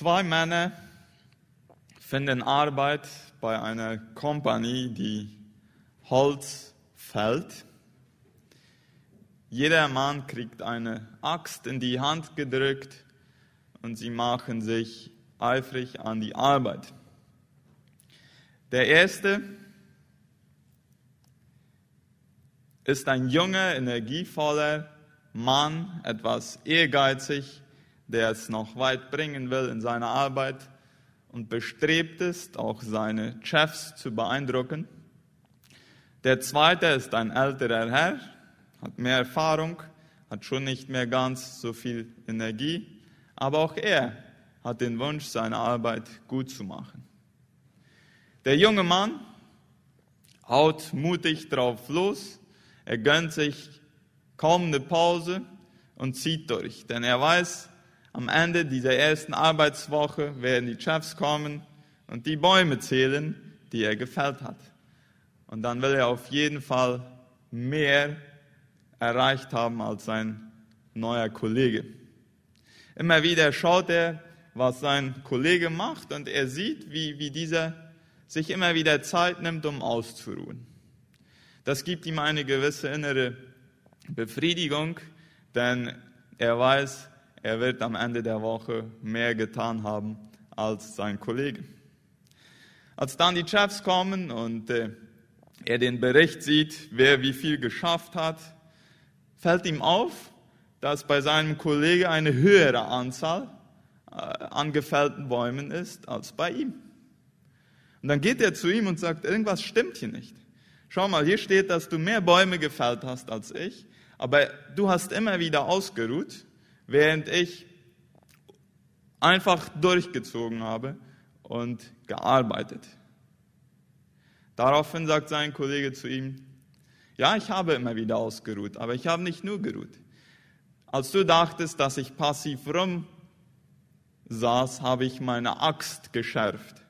Zwei Männer finden Arbeit bei einer Kompanie, die Holz fällt. Jeder Mann kriegt eine Axt in die Hand gedrückt und sie machen sich eifrig an die Arbeit. Der erste ist ein junger, energievoller Mann, etwas ehrgeizig, der es noch weit bringen will in seiner Arbeit und bestrebt ist, auch seine Chefs zu beeindrucken. Der zweite ist ein älterer Herr, hat mehr Erfahrung, hat schon nicht mehr ganz so viel Energie, aber auch er hat den Wunsch, seine Arbeit gut zu machen. Der junge Mann haut mutig drauf los, er gönnt sich kaum eine Pause und zieht durch, denn er weiß, am Ende dieser ersten Arbeitswoche werden die Chefs kommen und die Bäume zählen, die er gefällt hat. Und dann will er auf jeden Fall mehr erreicht haben als sein neuer Kollege. Immer wieder schaut er, was sein Kollege macht und er sieht, wie, wie dieser sich immer wieder Zeit nimmt, um auszuruhen. Das gibt ihm eine gewisse innere Befriedigung, denn er weiß, er wird am Ende der Woche mehr getan haben als sein Kollege. Als dann die Chefs kommen und äh, er den Bericht sieht, wer wie viel geschafft hat, fällt ihm auf, dass bei seinem Kollege eine höhere Anzahl äh, an gefällten Bäumen ist als bei ihm. Und dann geht er zu ihm und sagt, irgendwas stimmt hier nicht. Schau mal, hier steht, dass du mehr Bäume gefällt hast als ich, aber du hast immer wieder ausgeruht während ich einfach durchgezogen habe und gearbeitet. Daraufhin sagt sein Kollege zu ihm, ja, ich habe immer wieder ausgeruht, aber ich habe nicht nur geruht. Als du dachtest, dass ich passiv rum saß, habe ich meine Axt geschärft.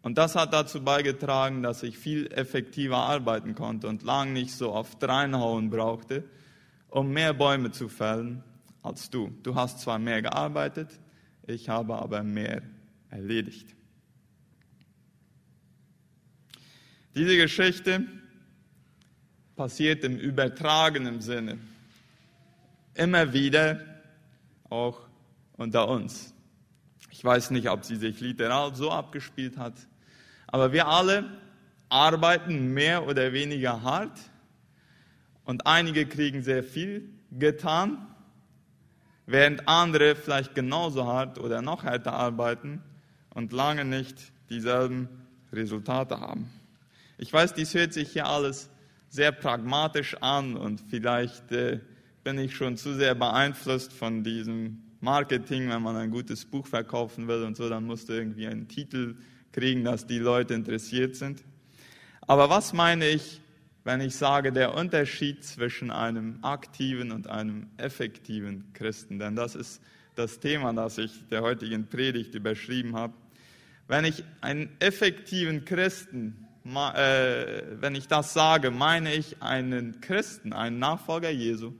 Und das hat dazu beigetragen, dass ich viel effektiver arbeiten konnte und lang nicht so oft reinhauen brauchte, um mehr Bäume zu fällen als du. Du hast zwar mehr gearbeitet, ich habe aber mehr erledigt. Diese Geschichte passiert im übertragenen Sinne immer wieder auch unter uns. Ich weiß nicht, ob sie sich literal so abgespielt hat, aber wir alle arbeiten mehr oder weniger hart und einige kriegen sehr viel getan während andere vielleicht genauso hart oder noch härter arbeiten und lange nicht dieselben Resultate haben. Ich weiß, dies hört sich hier alles sehr pragmatisch an und vielleicht äh, bin ich schon zu sehr beeinflusst von diesem Marketing, wenn man ein gutes Buch verkaufen will und so, dann musst du irgendwie einen Titel kriegen, dass die Leute interessiert sind. Aber was meine ich wenn ich sage, der Unterschied zwischen einem aktiven und einem effektiven Christen. Denn das ist das Thema, das ich der heutigen Predigt überschrieben habe. Wenn ich einen effektiven Christen, äh, wenn ich das sage, meine ich einen Christen, einen Nachfolger Jesu,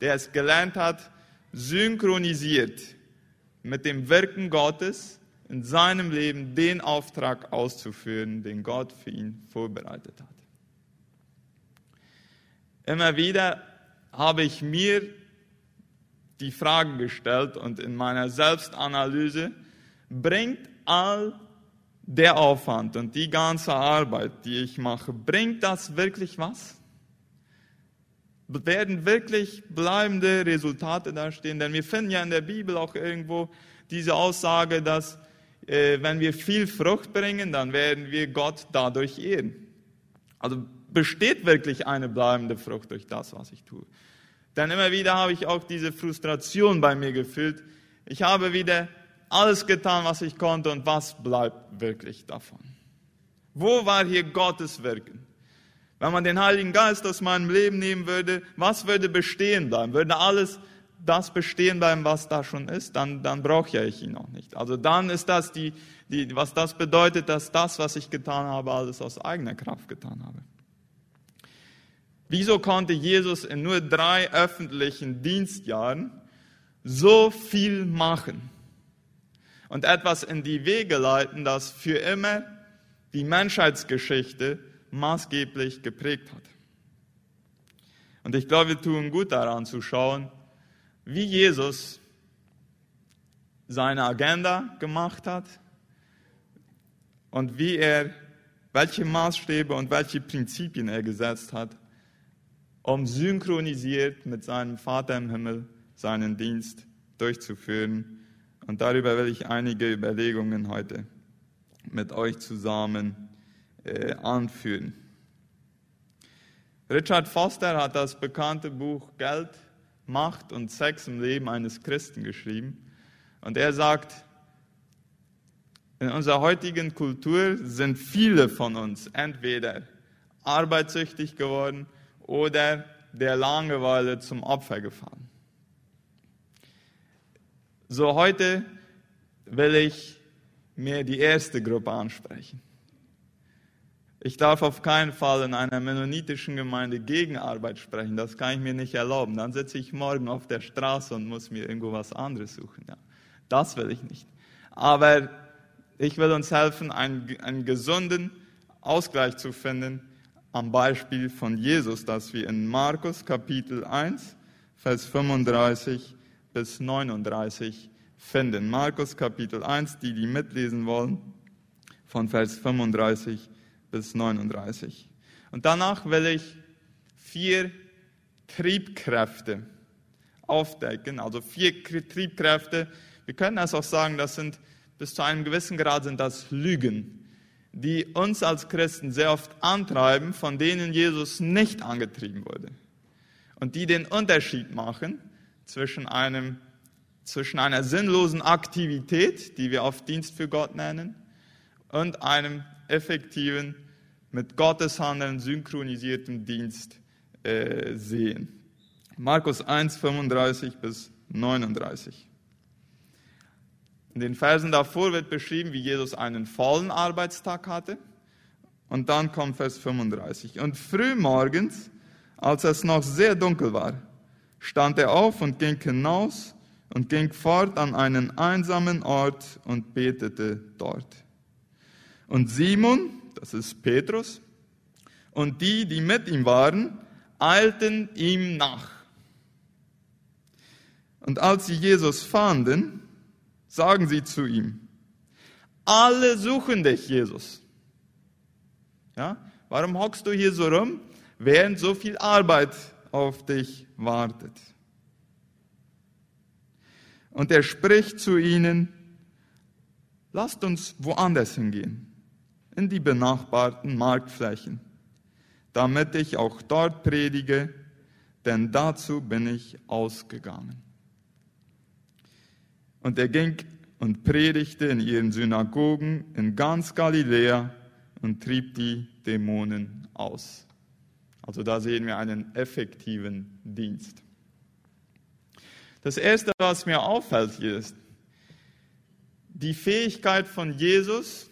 der es gelernt hat, synchronisiert mit dem Wirken Gottes in seinem Leben den Auftrag auszuführen, den Gott für ihn vorbereitet hat. Immer wieder habe ich mir die Frage gestellt und in meiner Selbstanalyse, bringt all der Aufwand und die ganze Arbeit, die ich mache, bringt das wirklich was? Werden wirklich bleibende Resultate dastehen? Denn wir finden ja in der Bibel auch irgendwo diese Aussage, dass äh, wenn wir viel Frucht bringen, dann werden wir Gott dadurch ehren. Also besteht wirklich eine bleibende Frucht durch das, was ich tue. Denn immer wieder habe ich auch diese Frustration bei mir gefühlt. Ich habe wieder alles getan, was ich konnte und was bleibt wirklich davon? Wo war hier Gottes Wirken? Wenn man den Heiligen Geist aus meinem Leben nehmen würde, was würde bestehen bleiben? Würde alles das bestehen bleiben, was da schon ist, dann, dann brauche ich ihn auch nicht. Also dann ist das die, die, was das bedeutet, dass das, was ich getan habe, alles aus eigener Kraft getan habe. Wieso konnte Jesus in nur drei öffentlichen Dienstjahren so viel machen? und etwas in die Wege leiten, das für immer die Menschheitsgeschichte maßgeblich geprägt hat. Und ich glaube, wir tun gut daran zu schauen, wie Jesus seine Agenda gemacht hat und wie er, welche Maßstäbe und welche Prinzipien er gesetzt hat, um synchronisiert mit seinem Vater im Himmel seinen Dienst durchzuführen. Und darüber will ich einige Überlegungen heute mit euch zusammen äh, anführen. Richard Foster hat das bekannte Buch Geld, Macht und Sex im Leben eines Christen geschrieben. Und er sagt, in unserer heutigen Kultur sind viele von uns entweder arbeitssüchtig geworden oder der Langeweile zum Opfer gefallen. So heute will ich mir die erste Gruppe ansprechen. Ich darf auf keinen Fall in einer mennonitischen Gemeinde gegen Arbeit sprechen. Das kann ich mir nicht erlauben. Dann sitze ich morgen auf der Straße und muss mir irgendwo was anderes suchen. Ja, das will ich nicht. Aber ich will uns helfen, einen, einen gesunden Ausgleich zu finden am Beispiel von Jesus, das wir in Markus Kapitel 1, Vers 35 bis 39 finden. Markus Kapitel 1, die, die mitlesen wollen, von Vers 35 bis 39. Und danach will ich vier Triebkräfte aufdecken, also vier Triebkräfte. Wir können es auch sagen, das sind bis zu einem gewissen Grad sind das Lügen, die uns als Christen sehr oft antreiben, von denen Jesus nicht angetrieben wurde. Und die den Unterschied machen zwischen, einem, zwischen einer sinnlosen Aktivität, die wir auf Dienst für Gott nennen, und einem effektiven, mit Gottes Handeln synchronisierten Dienst äh, sehen. Markus 1, 35 bis 39. In den Versen davor wird beschrieben, wie Jesus einen vollen Arbeitstag hatte. Und dann kommt Vers 35. Und früh morgens, als es noch sehr dunkel war, stand er auf und ging hinaus und ging fort an einen einsamen Ort und betete dort. Und Simon, das ist Petrus, und die, die mit ihm waren, eilten ihm nach. Und als sie Jesus fanden, sagen sie zu ihm, alle suchen dich, Jesus. Ja? Warum hockst du hier so rum, während so viel Arbeit auf dich wartet. Und er spricht zu ihnen, lasst uns woanders hingehen, in die benachbarten Marktflächen, damit ich auch dort predige, denn dazu bin ich ausgegangen. Und er ging und predigte in ihren Synagogen in ganz Galiläa und trieb die Dämonen aus. Also da sehen wir einen effektiven Dienst. Das Erste, was mir auffällt hier ist, die Fähigkeit von Jesus,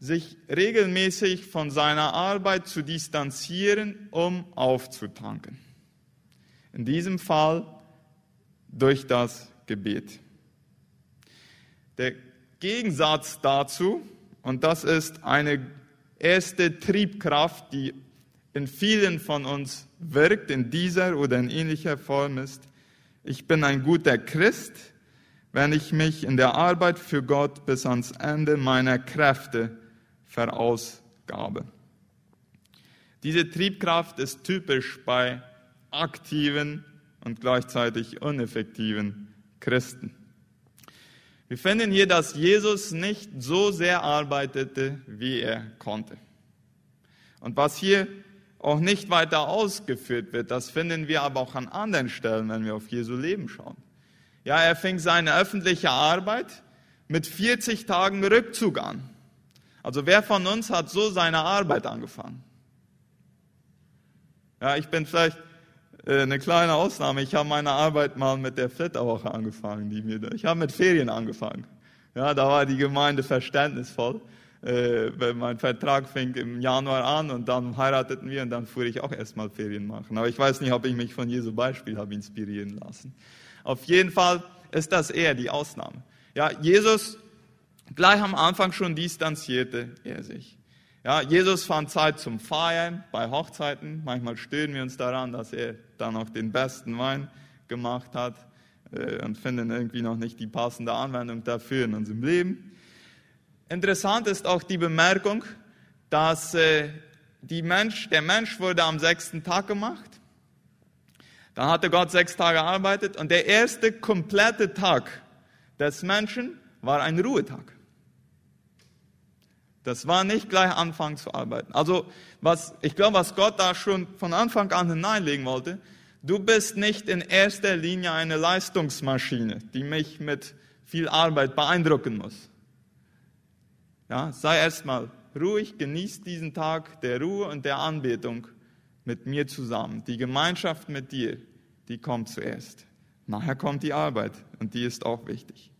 sich regelmäßig von seiner Arbeit zu distanzieren, um aufzutanken. In diesem Fall durch das Gebet. Der Gegensatz dazu, und das ist eine erste Triebkraft, die in vielen von uns wirkt, in dieser oder in ähnlicher Form ist, ich bin ein guter Christ, wenn ich mich in der Arbeit für Gott bis ans Ende meiner Kräfte verausgabe. Diese Triebkraft ist typisch bei aktiven und gleichzeitig uneffektiven Christen. Wir finden hier, dass Jesus nicht so sehr arbeitete, wie er konnte. Und was hier auch nicht weiter ausgeführt wird. Das finden wir aber auch an anderen Stellen, wenn wir auf Jesu Leben schauen. Ja, er fing seine öffentliche Arbeit mit 40 Tagen Rückzug an. Also wer von uns hat so seine Arbeit angefangen? Ja, ich bin vielleicht eine kleine Ausnahme. Ich habe meine Arbeit mal mit der Flitterwoche angefangen. Die mir, ich habe mit Ferien angefangen. Ja, da war die Gemeinde verständnisvoll äh, mein Vertrag fing im Januar an und dann heirateten wir und dann fuhr ich auch erstmal Ferien machen. Aber ich weiß nicht, ob ich mich von Jesu Beispiel habe inspirieren lassen. Auf jeden Fall ist das eher die Ausnahme. Ja, Jesus, gleich am Anfang schon distanzierte er sich. Ja, Jesus fand Zeit zum Feiern bei Hochzeiten. Manchmal stören wir uns daran, dass er dann noch den besten Wein gemacht hat äh, und finden irgendwie noch nicht die passende Anwendung dafür in unserem Leben. Interessant ist auch die Bemerkung, dass äh, Mensch, der Mensch wurde am sechsten Tag gemacht. Dann hatte Gott sechs Tage gearbeitet und der erste komplette Tag des Menschen war ein Ruhetag. Das war nicht gleich anfangen zu arbeiten. Also was, ich glaube, was Gott da schon von Anfang an hineinlegen wollte, du bist nicht in erster Linie eine Leistungsmaschine, die mich mit viel Arbeit beeindrucken muss. Ja, sei erstmal ruhig, genieß diesen Tag der Ruhe und der Anbetung mit mir zusammen. Die Gemeinschaft mit dir, die kommt zuerst. Nachher kommt die Arbeit und die ist auch wichtig.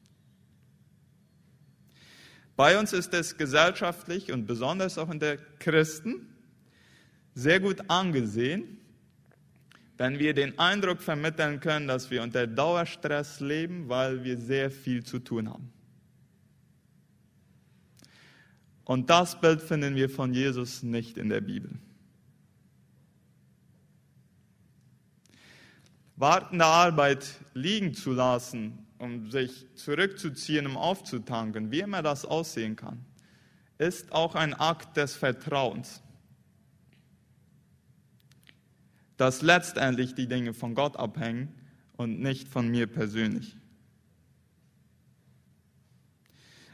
Bei uns ist es gesellschaftlich und besonders auch in der Christen sehr gut angesehen, wenn wir den Eindruck vermitteln können, dass wir unter Dauerstress leben, weil wir sehr viel zu tun haben. Und das Bild finden wir von Jesus nicht in der Bibel. Wartende Arbeit liegen zu lassen um sich zurückzuziehen, um aufzutanken, wie immer das aussehen kann, ist auch ein Akt des Vertrauens, dass letztendlich die Dinge von Gott abhängen und nicht von mir persönlich.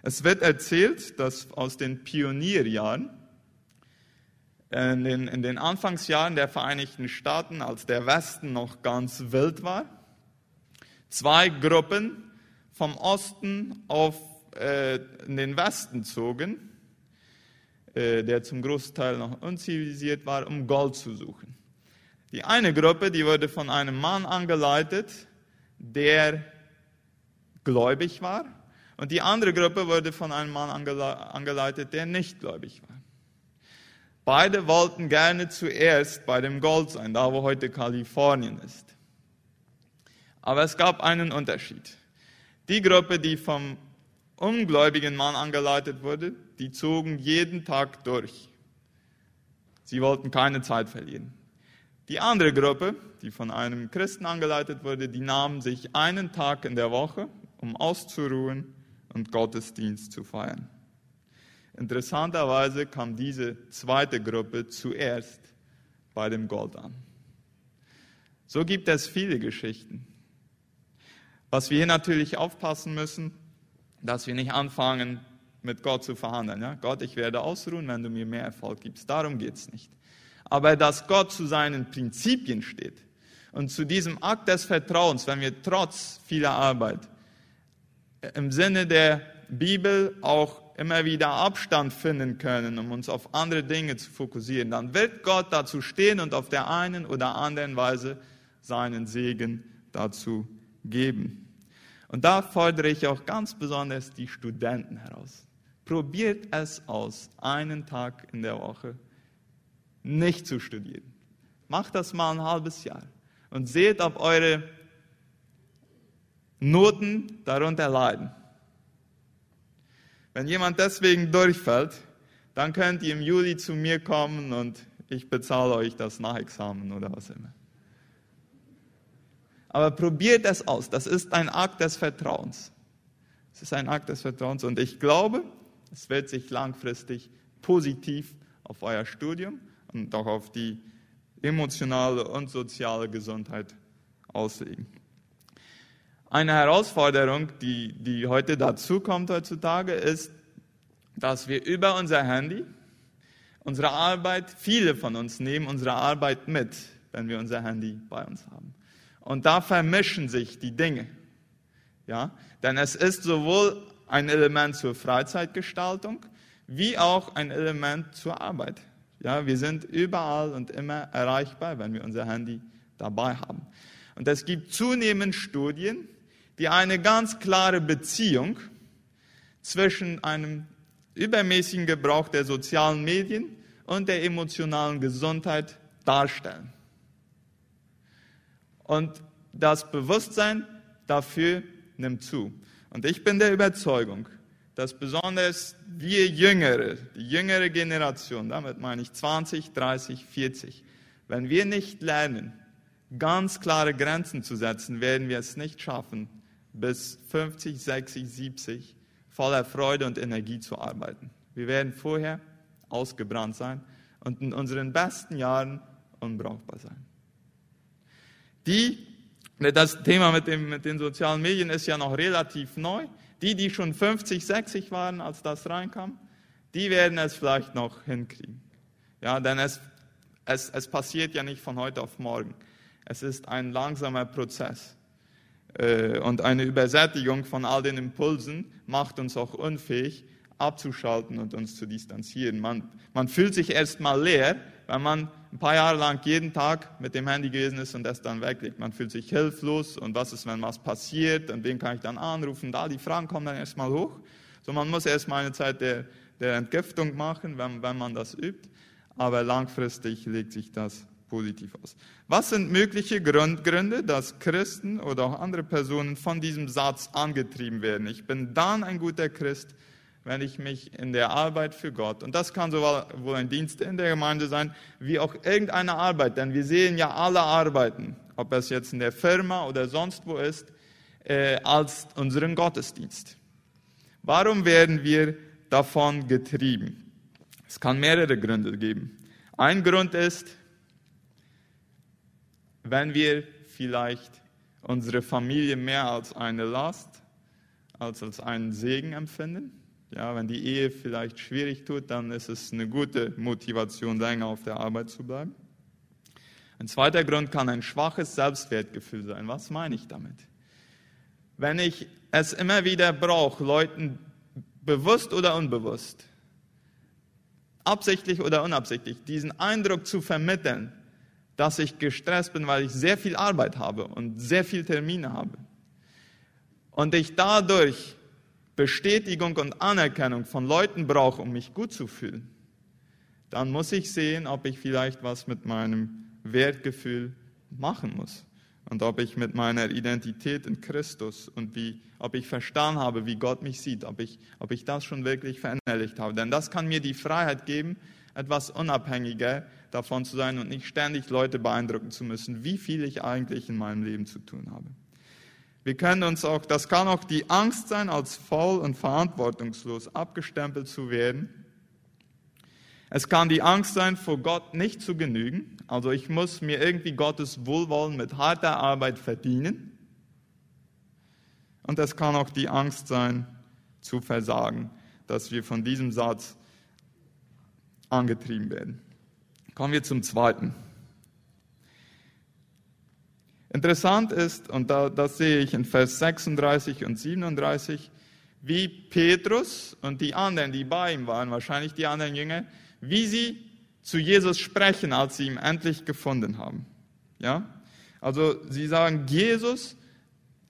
Es wird erzählt, dass aus den Pionierjahren, in den, in den Anfangsjahren der Vereinigten Staaten, als der Westen noch ganz wild war, zwei Gruppen vom Osten auf äh, in den Westen zogen, äh, der zum Großteil noch unzivilisiert war, um Gold zu suchen. Die eine Gruppe, die wurde von einem Mann angeleitet, der gläubig war, und die andere Gruppe wurde von einem Mann angeleitet, der nicht gläubig war. Beide wollten gerne zuerst bei dem Gold sein, da wo heute Kalifornien ist. Aber es gab einen Unterschied. Die Gruppe, die vom ungläubigen Mann angeleitet wurde, die zogen jeden Tag durch. Sie wollten keine Zeit verlieren. Die andere Gruppe, die von einem Christen angeleitet wurde, die nahm sich einen Tag in der Woche, um auszuruhen und Gottesdienst zu feiern. Interessanterweise kam diese zweite Gruppe zuerst bei dem Gold an. So gibt es viele Geschichten. Was wir hier natürlich aufpassen müssen, dass wir nicht anfangen, mit Gott zu verhandeln. Ja? Gott, ich werde ausruhen, wenn du mir mehr Erfolg gibst. Darum geht es nicht. Aber dass Gott zu seinen Prinzipien steht und zu diesem Akt des Vertrauens, wenn wir trotz vieler Arbeit im Sinne der Bibel auch immer wieder Abstand finden können, um uns auf andere Dinge zu fokussieren, dann wird Gott dazu stehen und auf der einen oder anderen Weise seinen Segen dazu geben. Und da fordere ich auch ganz besonders die Studenten heraus. Probiert es aus, einen Tag in der Woche nicht zu studieren. Macht das mal ein halbes Jahr und seht, ob eure Noten darunter leiden. Wenn jemand deswegen durchfällt, dann könnt ihr im Juli zu mir kommen und ich bezahle euch das Nachexamen oder was immer. Aber probiert es aus. Das ist ein Akt des Vertrauens. Es ist ein Akt des Vertrauens und ich glaube, es wird sich langfristig positiv auf euer Studium und auch auf die emotionale und soziale Gesundheit auslegen. Eine Herausforderung, die, die heute dazu kommt heutzutage, ist, dass wir über unser Handy unsere Arbeit, viele von uns nehmen unsere Arbeit mit, wenn wir unser Handy bei uns haben. Und da vermischen sich die Dinge. Ja? Denn es ist sowohl ein Element zur Freizeitgestaltung, wie auch ein Element zur Arbeit. Ja, wir sind überall und immer erreichbar, wenn wir unser Handy dabei haben. Und es gibt zunehmend Studien, die eine ganz klare Beziehung zwischen einem übermäßigen Gebrauch der sozialen Medien und der emotionalen Gesundheit darstellen. Und das Bewusstsein dafür nimmt zu. Und ich bin der Überzeugung, dass besonders wir Jüngere, die jüngere Generation, damit meine ich 20, 30, 40, wenn wir nicht lernen, ganz klare Grenzen zu setzen, werden wir es nicht schaffen, bis 50, 60, 70 voller Freude und Energie zu arbeiten. Wir werden vorher ausgebrannt sein und in unseren besten Jahren unbrauchbar sein. Die, das Thema mit, dem, mit den sozialen Medien ist ja noch relativ neu. Die, die schon 50, 60 waren, als das reinkam, die werden es vielleicht noch hinkriegen. Ja, denn es, es, es passiert ja nicht von heute auf morgen. Es ist ein langsamer Prozess. Äh, und eine Übersättigung von all den Impulsen macht uns auch unfähig, abzuschalten und uns zu distanzieren. Man, man fühlt sich erstmal leer, wenn man ein paar Jahre lang jeden Tag mit dem Handy gewesen ist und das dann weglegt. Man fühlt sich hilflos und was ist, wenn was passiert und wen kann ich dann anrufen? Da die Fragen kommen dann erstmal hoch. So, man muss erstmal eine Zeit der, der Entgiftung machen, wenn, wenn man das übt, aber langfristig legt sich das positiv aus. Was sind mögliche Gründe, dass Christen oder auch andere Personen von diesem Satz angetrieben werden? Ich bin dann ein guter Christ, wenn ich mich in der Arbeit für Gott, und das kann sowohl ein Dienst in der Gemeinde sein, wie auch irgendeine Arbeit, denn wir sehen ja alle Arbeiten, ob es jetzt in der Firma oder sonst wo ist, äh, als unseren Gottesdienst. Warum werden wir davon getrieben? Es kann mehrere Gründe geben. Ein Grund ist, wenn wir vielleicht unsere Familie mehr als eine Last, als als einen Segen empfinden. Ja, wenn die Ehe vielleicht schwierig tut, dann ist es eine gute Motivation, länger auf der Arbeit zu bleiben. Ein zweiter Grund kann ein schwaches Selbstwertgefühl sein. Was meine ich damit? Wenn ich es immer wieder brauche, Leuten bewusst oder unbewusst, absichtlich oder unabsichtlich, diesen Eindruck zu vermitteln, dass ich gestresst bin, weil ich sehr viel Arbeit habe und sehr viele Termine habe. Und ich dadurch Bestätigung und Anerkennung von Leuten brauche, um mich gut zu fühlen, dann muss ich sehen, ob ich vielleicht was mit meinem Wertgefühl machen muss und ob ich mit meiner Identität in Christus und wie, ob ich verstanden habe, wie Gott mich sieht, ob ich, ob ich das schon wirklich verinnerlicht habe. Denn das kann mir die Freiheit geben, etwas unabhängiger davon zu sein und nicht ständig Leute beeindrucken zu müssen, wie viel ich eigentlich in meinem Leben zu tun habe. Wir können uns auch, das kann auch die Angst sein, als faul und verantwortungslos abgestempelt zu werden. Es kann die Angst sein, vor Gott nicht zu genügen. Also ich muss mir irgendwie Gottes Wohlwollen mit harter Arbeit verdienen. Und es kann auch die Angst sein, zu versagen, dass wir von diesem Satz angetrieben werden. Kommen wir zum zweiten. Interessant ist, und da, das sehe ich in Vers 36 und 37, wie Petrus und die anderen, die bei ihm waren, wahrscheinlich die anderen Jünger, wie sie zu Jesus sprechen, als sie ihn endlich gefunden haben. Ja? Also sie sagen, Jesus,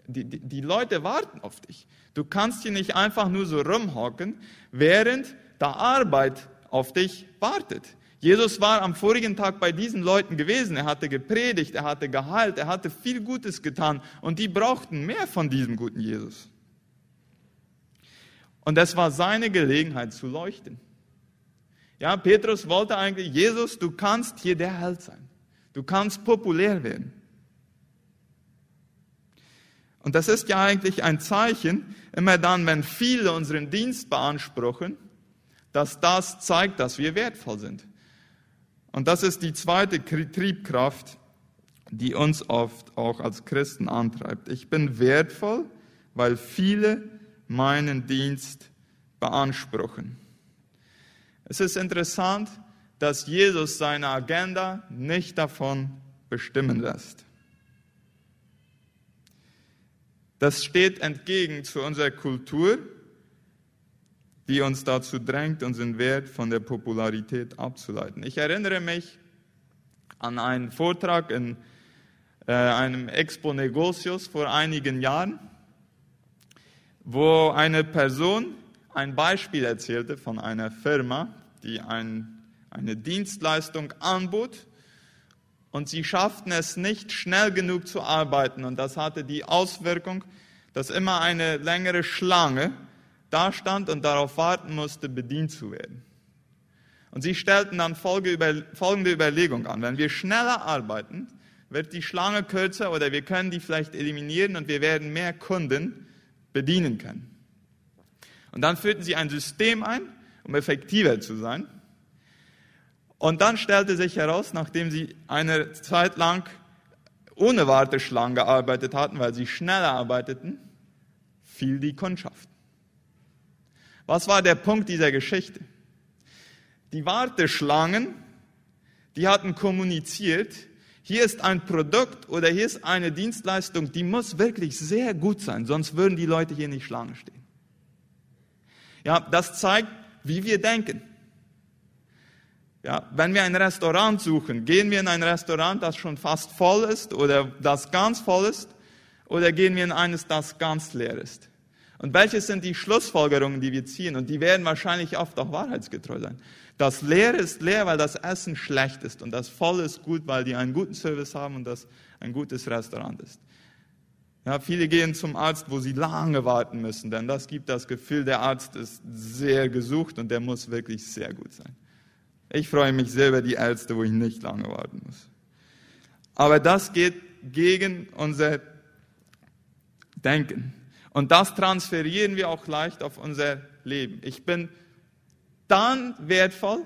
die, die, die Leute warten auf dich. Du kannst hier nicht einfach nur so rumhocken, während da Arbeit auf dich wartet. Jesus war am vorigen Tag bei diesen Leuten gewesen. Er hatte gepredigt, er hatte geheilt, er hatte viel Gutes getan und die brauchten mehr von diesem guten Jesus. Und es war seine Gelegenheit zu leuchten. Ja, Petrus wollte eigentlich, Jesus, du kannst hier der Held sein. Du kannst populär werden. Und das ist ja eigentlich ein Zeichen, immer dann, wenn viele unseren Dienst beanspruchen, dass das zeigt, dass wir wertvoll sind. Und das ist die zweite Triebkraft, die uns oft auch als Christen antreibt. Ich bin wertvoll, weil viele meinen Dienst beanspruchen. Es ist interessant, dass Jesus seine Agenda nicht davon bestimmen lässt. Das steht entgegen zu unserer Kultur, die uns dazu drängt, unseren Wert von der Popularität abzuleiten. Ich erinnere mich an einen Vortrag in äh, einem Expo Negocios vor einigen Jahren, wo eine Person ein Beispiel erzählte von einer Firma, die ein, eine Dienstleistung anbot und sie schafften es nicht, schnell genug zu arbeiten. Und das hatte die Auswirkung, dass immer eine längere Schlange da stand und darauf warten musste, bedient zu werden. Und sie stellten dann folgende Überlegung an. Wenn wir schneller arbeiten, wird die Schlange kürzer oder wir können die vielleicht eliminieren und wir werden mehr Kunden bedienen können. Und dann führten sie ein System ein, um effektiver zu sein. Und dann stellte sich heraus, nachdem sie eine Zeit lang ohne Warteschlangen gearbeitet hatten, weil sie schneller arbeiteten, fiel die Kundschaft. Was war der Punkt dieser Geschichte? Die Warteschlangen, die hatten kommuniziert, hier ist ein Produkt oder hier ist eine Dienstleistung, die muss wirklich sehr gut sein, sonst würden die Leute hier nicht Schlange stehen. Ja, das zeigt, wie wir denken. Ja, wenn wir ein Restaurant suchen, gehen wir in ein Restaurant, das schon fast voll ist oder das ganz voll ist, oder gehen wir in eines, das ganz leer ist? Und welches sind die Schlussfolgerungen, die wir ziehen? Und die werden wahrscheinlich oft auch wahrheitsgetreu sein. Das Leere ist leer, weil das Essen schlecht ist. Und das Volle ist gut, weil die einen guten Service haben und das ein gutes Restaurant ist. Ja, viele gehen zum Arzt, wo sie lange warten müssen, denn das gibt das Gefühl, der Arzt ist sehr gesucht und der muss wirklich sehr gut sein. Ich freue mich sehr über die Ärzte, wo ich nicht lange warten muss. Aber das geht gegen unser Denken. Und das transferieren wir auch leicht auf unser Leben. Ich bin dann wertvoll,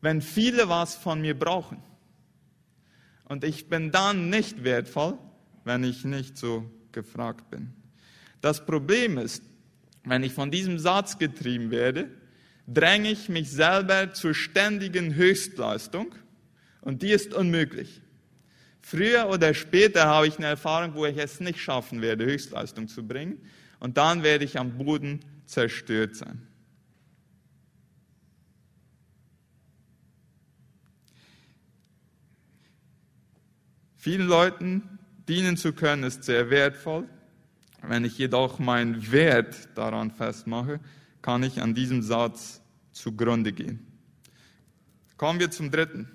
wenn viele was von mir brauchen. Und ich bin dann nicht wertvoll, wenn ich nicht so gefragt bin. Das Problem ist, wenn ich von diesem Satz getrieben werde, dränge ich mich selber zur ständigen Höchstleistung und die ist unmöglich. Früher oder später habe ich eine Erfahrung, wo ich es nicht schaffen werde, Höchstleistung zu bringen. Und dann werde ich am Boden zerstört sein. Vielen Leuten dienen zu können ist sehr wertvoll. Wenn ich jedoch meinen Wert daran festmache, kann ich an diesem Satz zugrunde gehen. Kommen wir zum dritten.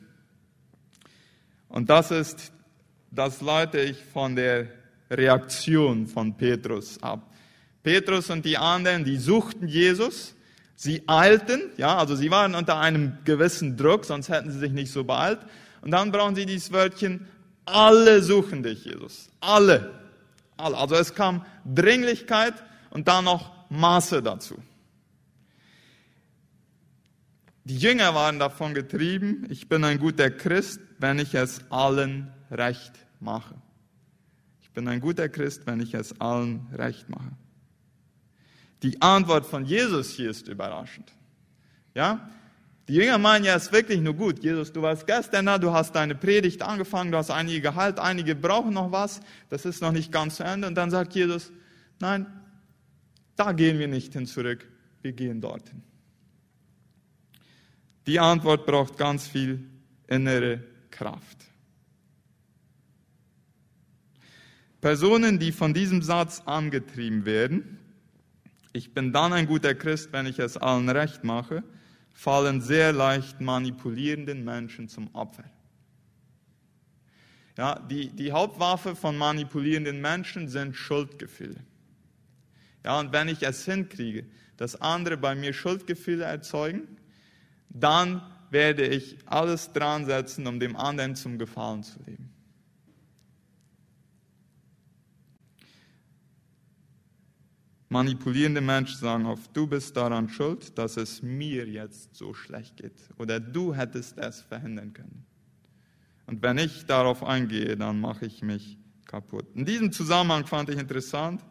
Und das ist das leite ich von der Reaktion von Petrus ab. Petrus und die anderen, die suchten Jesus, sie eilten, ja, also sie waren unter einem gewissen Druck, sonst hätten sie sich nicht so beeilt. Und dann brauchen sie dieses Wörtchen, alle suchen dich, Jesus. Alle. alle. Also es kam Dringlichkeit und dann noch Maße dazu. Die Jünger waren davon getrieben, ich bin ein guter Christ, wenn ich es allen recht mache. Ich bin ein guter Christ, wenn ich es allen recht mache. Die Antwort von Jesus hier ist überraschend. Ja? Die Jünger meinen ja, es ist wirklich nur gut. Jesus, du warst gestern da, du hast deine Predigt angefangen, du hast einige Gehalt, einige brauchen noch was, das ist noch nicht ganz zu Ende. Und dann sagt Jesus, nein, da gehen wir nicht hin zurück, wir gehen dorthin. Die Antwort braucht ganz viel innere Kraft. Personen, die von diesem Satz angetrieben werden, ich bin dann ein guter Christ, wenn ich es allen recht mache, fallen sehr leicht manipulierenden Menschen zum Opfer. Ja, die, die Hauptwaffe von manipulierenden Menschen sind Schuldgefühle. Ja, und wenn ich es hinkriege, dass andere bei mir Schuldgefühle erzeugen, dann werde ich alles dran setzen, um dem anderen zum Gefallen zu leben. Manipulierende Menschen sagen oft, du bist daran schuld, dass es mir jetzt so schlecht geht. Oder du hättest es verhindern können. Und wenn ich darauf eingehe, dann mache ich mich kaputt. In diesem Zusammenhang fand ich interessant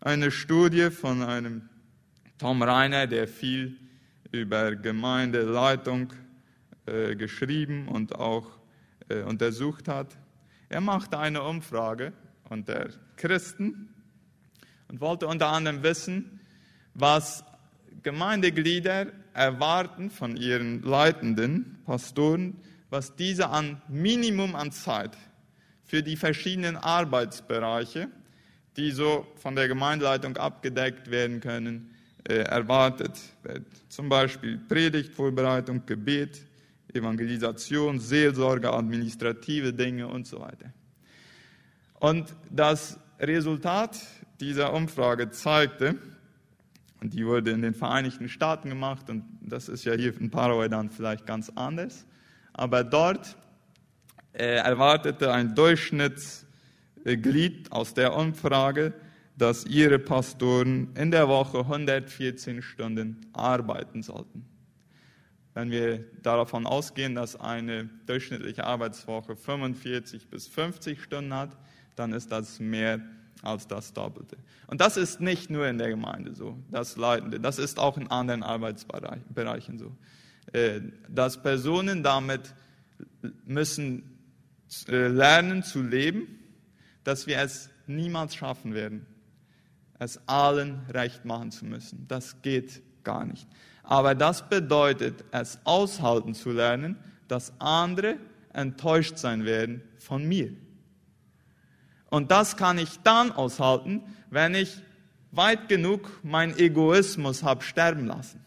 eine Studie von einem Tom Reiner, der viel über Gemeindeleitung äh, geschrieben und auch äh, untersucht hat. Er machte eine Umfrage unter Christen und wollte unter anderem wissen, was Gemeindeglieder erwarten von ihren leitenden Pastoren, was diese an Minimum an Zeit für die verschiedenen Arbeitsbereiche, die so von der Gemeindeleitung abgedeckt werden können, äh, erwartet wird. Zum Beispiel Predigtvorbereitung, Gebet, Evangelisation, Seelsorge, administrative Dinge und so weiter. Und das Resultat dieser Umfrage zeigte, und die wurde in den Vereinigten Staaten gemacht und das ist ja hier in Paraguay dann vielleicht ganz anders, aber dort äh, erwartete ein Durchschnittsglied aus der Umfrage, dass ihre Pastoren in der Woche 114 Stunden arbeiten sollten. Wenn wir davon ausgehen, dass eine durchschnittliche Arbeitswoche 45 bis 50 Stunden hat, dann ist das mehr als das Doppelte. Und das ist nicht nur in der Gemeinde so, das Leitende, das ist auch in anderen Arbeitsbereichen so. Äh, dass Personen damit müssen äh, lernen zu leben, dass wir es niemals schaffen werden, es allen recht machen zu müssen. Das geht gar nicht. Aber das bedeutet, es aushalten zu lernen, dass andere enttäuscht sein werden von mir. Und das kann ich dann aushalten, wenn ich weit genug meinen Egoismus habe sterben lassen.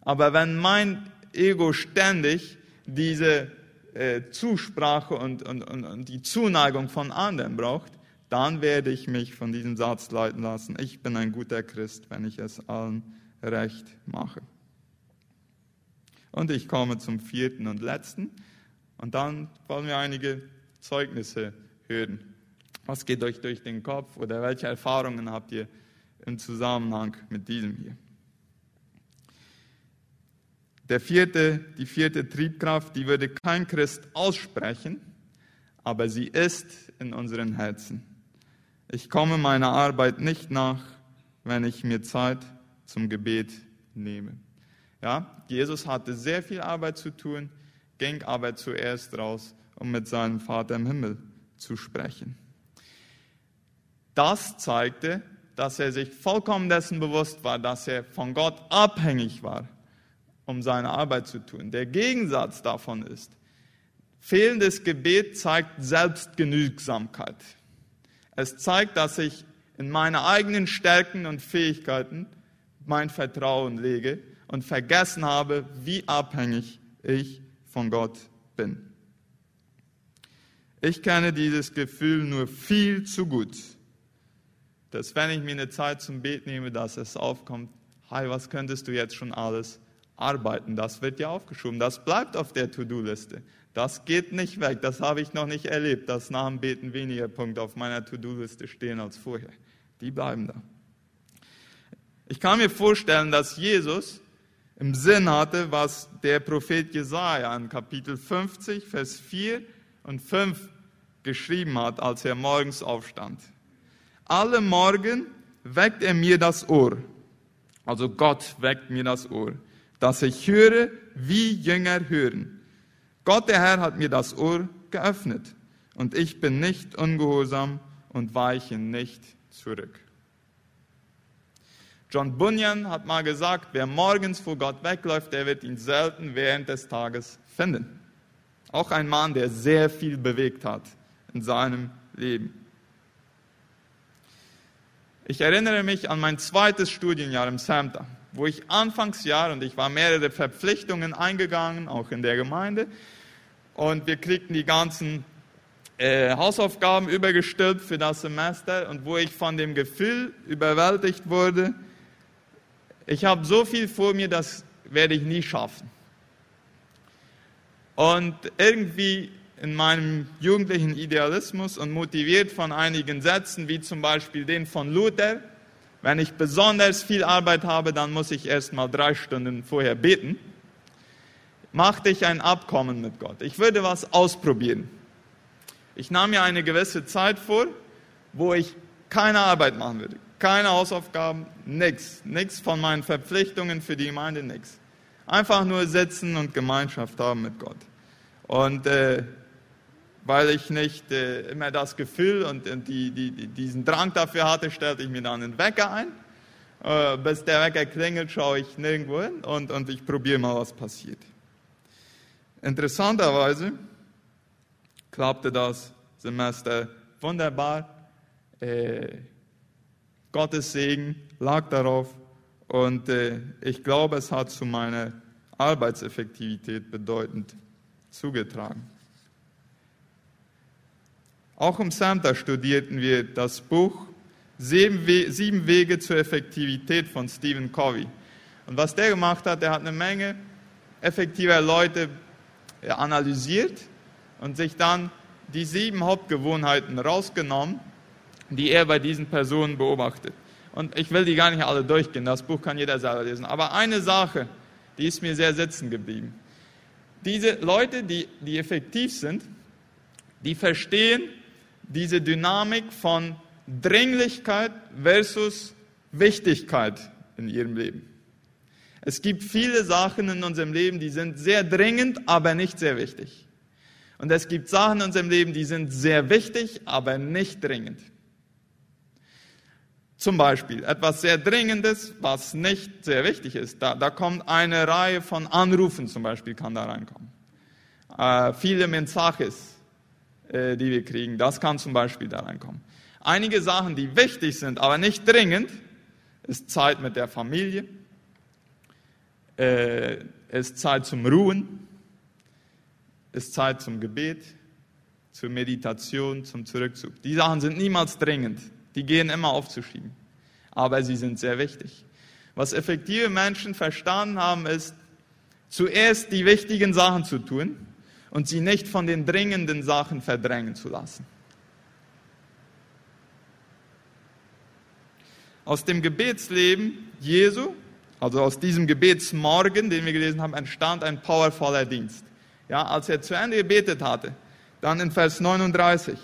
Aber wenn mein Ego ständig diese äh, Zusprache und, und, und, und die Zuneigung von anderen braucht, dann werde ich mich von diesem Satz leiten lassen. Ich bin ein guter Christ, wenn ich es allen recht mache. Und ich komme zum vierten und letzten. Und dann wollen wir einige Zeugnisse hören. Was geht euch durch den Kopf oder welche Erfahrungen habt ihr im Zusammenhang mit diesem hier? Der vierte, die vierte Triebkraft, die würde kein Christ aussprechen, aber sie ist in unseren Herzen. Ich komme meiner Arbeit nicht nach, wenn ich mir Zeit zum Gebet nehme. Ja, Jesus hatte sehr viel Arbeit zu tun, ging aber zuerst raus um mit seinem Vater im Himmel zu sprechen. Das zeigte, dass er sich vollkommen dessen bewusst war, dass er von Gott abhängig war, um seine Arbeit zu tun. Der Gegensatz davon ist, fehlendes Gebet zeigt Selbstgenügsamkeit. Es zeigt, dass ich in meine eigenen Stärken und Fähigkeiten mein Vertrauen lege und vergessen habe, wie abhängig ich von Gott bin. Ich kenne dieses Gefühl nur viel zu gut, dass wenn ich mir eine Zeit zum Bet nehme, dass es aufkommt, hi, was könntest du jetzt schon alles arbeiten? Das wird ja aufgeschoben, das bleibt auf der To-Do-Liste. Das geht nicht weg, das habe ich noch nicht erlebt, dass nach dem Beten weniger Punkte auf meiner To-Do-Liste stehen als vorher. Die bleiben da. Ich kann mir vorstellen, dass Jesus im Sinn hatte, was der Prophet Jesaja in Kapitel 50, Vers 4 und 5 geschrieben hat, als er morgens aufstand. Alle Morgen weckt er mir das Ohr, also Gott weckt mir das Ohr, dass ich höre, wie Jünger hören. Gott der Herr hat mir das Ohr geöffnet und ich bin nicht ungehorsam und weiche nicht zurück. John Bunyan hat mal gesagt, wer morgens vor Gott wegläuft, der wird ihn selten während des Tages finden. Auch ein Mann, der sehr viel bewegt hat in seinem Leben. Ich erinnere mich an mein zweites Studienjahr im SAMTA, wo ich Anfangsjahr, und ich war mehrere Verpflichtungen eingegangen, auch in der Gemeinde, und wir kriegten die ganzen äh, Hausaufgaben übergestülpt für das Semester und wo ich von dem Gefühl überwältigt wurde, ich habe so viel vor mir, das werde ich nie schaffen. Und irgendwie in meinem jugendlichen Idealismus und motiviert von einigen Sätzen, wie zum Beispiel den von Luther, wenn ich besonders viel Arbeit habe, dann muss ich erst mal drei Stunden vorher beten, machte ich ein Abkommen mit Gott. Ich würde was ausprobieren. Ich nahm mir eine gewisse Zeit vor, wo ich keine Arbeit machen würde, keine Hausaufgaben, nichts, nichts von meinen Verpflichtungen für die Gemeinde, nichts. Einfach nur sitzen und Gemeinschaft haben mit Gott. Und äh, weil ich nicht äh, immer das Gefühl und, und die, die, diesen Drang dafür hatte, stellte ich mir dann einen Wecker ein. Äh, bis der Wecker klingelt, schaue ich nirgendwo hin und, und ich probiere mal, was passiert. Interessanterweise klappte das Semester wunderbar. Äh, Gottes Segen lag darauf und äh, ich glaube, es hat zu meiner Arbeitseffektivität bedeutend zugetragen. Auch im Center studierten wir das Buch Sieben Wege zur Effektivität von Stephen Covey. Und was der gemacht hat, der hat eine Menge effektiver Leute analysiert und sich dann die sieben Hauptgewohnheiten rausgenommen, die er bei diesen Personen beobachtet. Und ich will die gar nicht alle durchgehen, das Buch kann jeder selber lesen. Aber eine Sache, die ist mir sehr sitzen geblieben. Diese Leute, die, die effektiv sind, die verstehen diese Dynamik von Dringlichkeit versus Wichtigkeit in ihrem Leben. Es gibt viele Sachen in unserem Leben, die sind sehr dringend, aber nicht sehr wichtig. Und es gibt Sachen in unserem Leben, die sind sehr wichtig, aber nicht dringend. Zum Beispiel etwas sehr Dringendes, was nicht sehr wichtig ist. Da, da kommt eine Reihe von Anrufen zum Beispiel, kann da reinkommen. Äh, viele Mensages, äh, die wir kriegen, das kann zum Beispiel da reinkommen. Einige Sachen, die wichtig sind, aber nicht dringend, ist Zeit mit der Familie, äh, ist Zeit zum Ruhen, ist Zeit zum Gebet, zur Meditation, zum Zurückzug. Die Sachen sind niemals dringend. Die gehen immer aufzuschieben. Aber sie sind sehr wichtig. Was effektive Menschen verstanden haben, ist, zuerst die wichtigen Sachen zu tun und sie nicht von den dringenden Sachen verdrängen zu lassen. Aus dem Gebetsleben Jesu, also aus diesem Gebetsmorgen, den wir gelesen haben, entstand ein powervoller Dienst. Ja, als er zu Ende gebetet hatte, dann in Vers 39,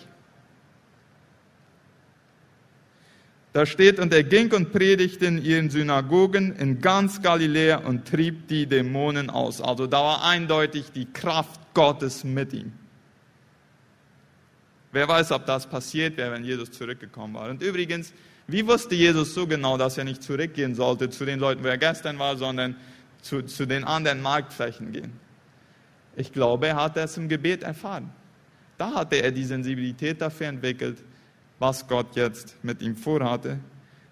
Da steht, und er ging und predigte in ihren Synagogen in ganz Galiläa und trieb die Dämonen aus. Also da war eindeutig die Kraft Gottes mit ihm. Wer weiß, ob das passiert wäre, wenn Jesus zurückgekommen war. Und übrigens, wie wusste Jesus so genau, dass er nicht zurückgehen sollte zu den Leuten, wo er gestern war, sondern zu, zu den anderen Marktflächen gehen? Ich glaube, er hat es im Gebet erfahren. Da hatte er die Sensibilität dafür entwickelt, was Gott jetzt mit ihm vorhatte.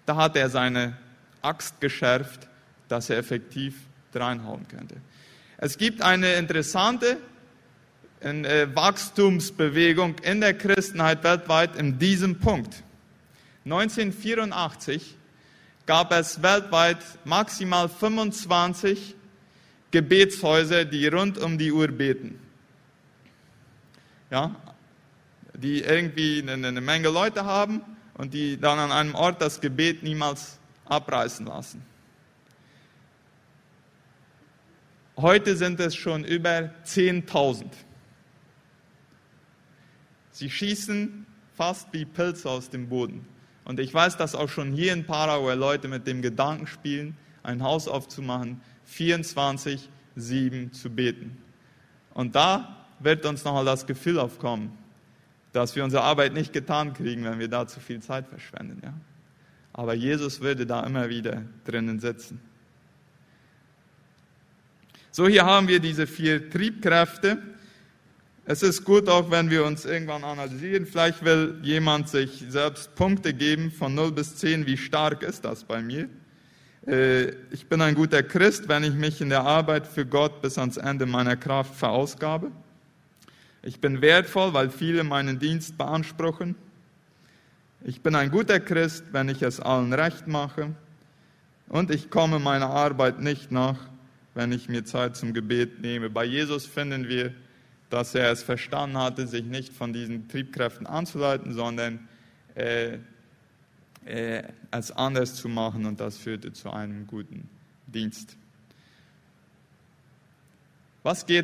Da hat er seine Axt geschärft, dass er effektiv reinhauen könnte. Es gibt eine interessante äh, Wachstumsbewegung in der Christenheit weltweit in diesem Punkt. 1984 gab es weltweit maximal 25 Gebetshäuser, die rund um die Uhr beten. Ja, die irgendwie eine Menge Leute haben und die dann an einem Ort das Gebet niemals abreißen lassen. Heute sind es schon über 10.000. Sie schießen fast wie Pilze aus dem Boden. Und ich weiß, dass auch schon hier in Paraguay Leute mit dem Gedanken spielen, ein Haus aufzumachen, 24-7 zu beten. Und da wird uns nochmal das Gefühl aufkommen, dass wir unsere Arbeit nicht getan kriegen, wenn wir da zu viel Zeit verschwenden. Ja? Aber Jesus würde da immer wieder drinnen sitzen. So, hier haben wir diese vier Triebkräfte. Es ist gut auch, wenn wir uns irgendwann analysieren. Vielleicht will jemand sich selbst Punkte geben von 0 bis 10. Wie stark ist das bei mir? Äh, ich bin ein guter Christ, wenn ich mich in der Arbeit für Gott bis ans Ende meiner Kraft verausgabe. Ich bin wertvoll, weil viele meinen Dienst beanspruchen. Ich bin ein guter Christ, wenn ich es allen recht mache. Und ich komme meiner Arbeit nicht nach, wenn ich mir Zeit zum Gebet nehme. Bei Jesus finden wir, dass er es verstanden hatte, sich nicht von diesen Triebkräften anzuleiten, sondern äh, äh, es anders zu machen und das führte zu einem guten Dienst. Was geht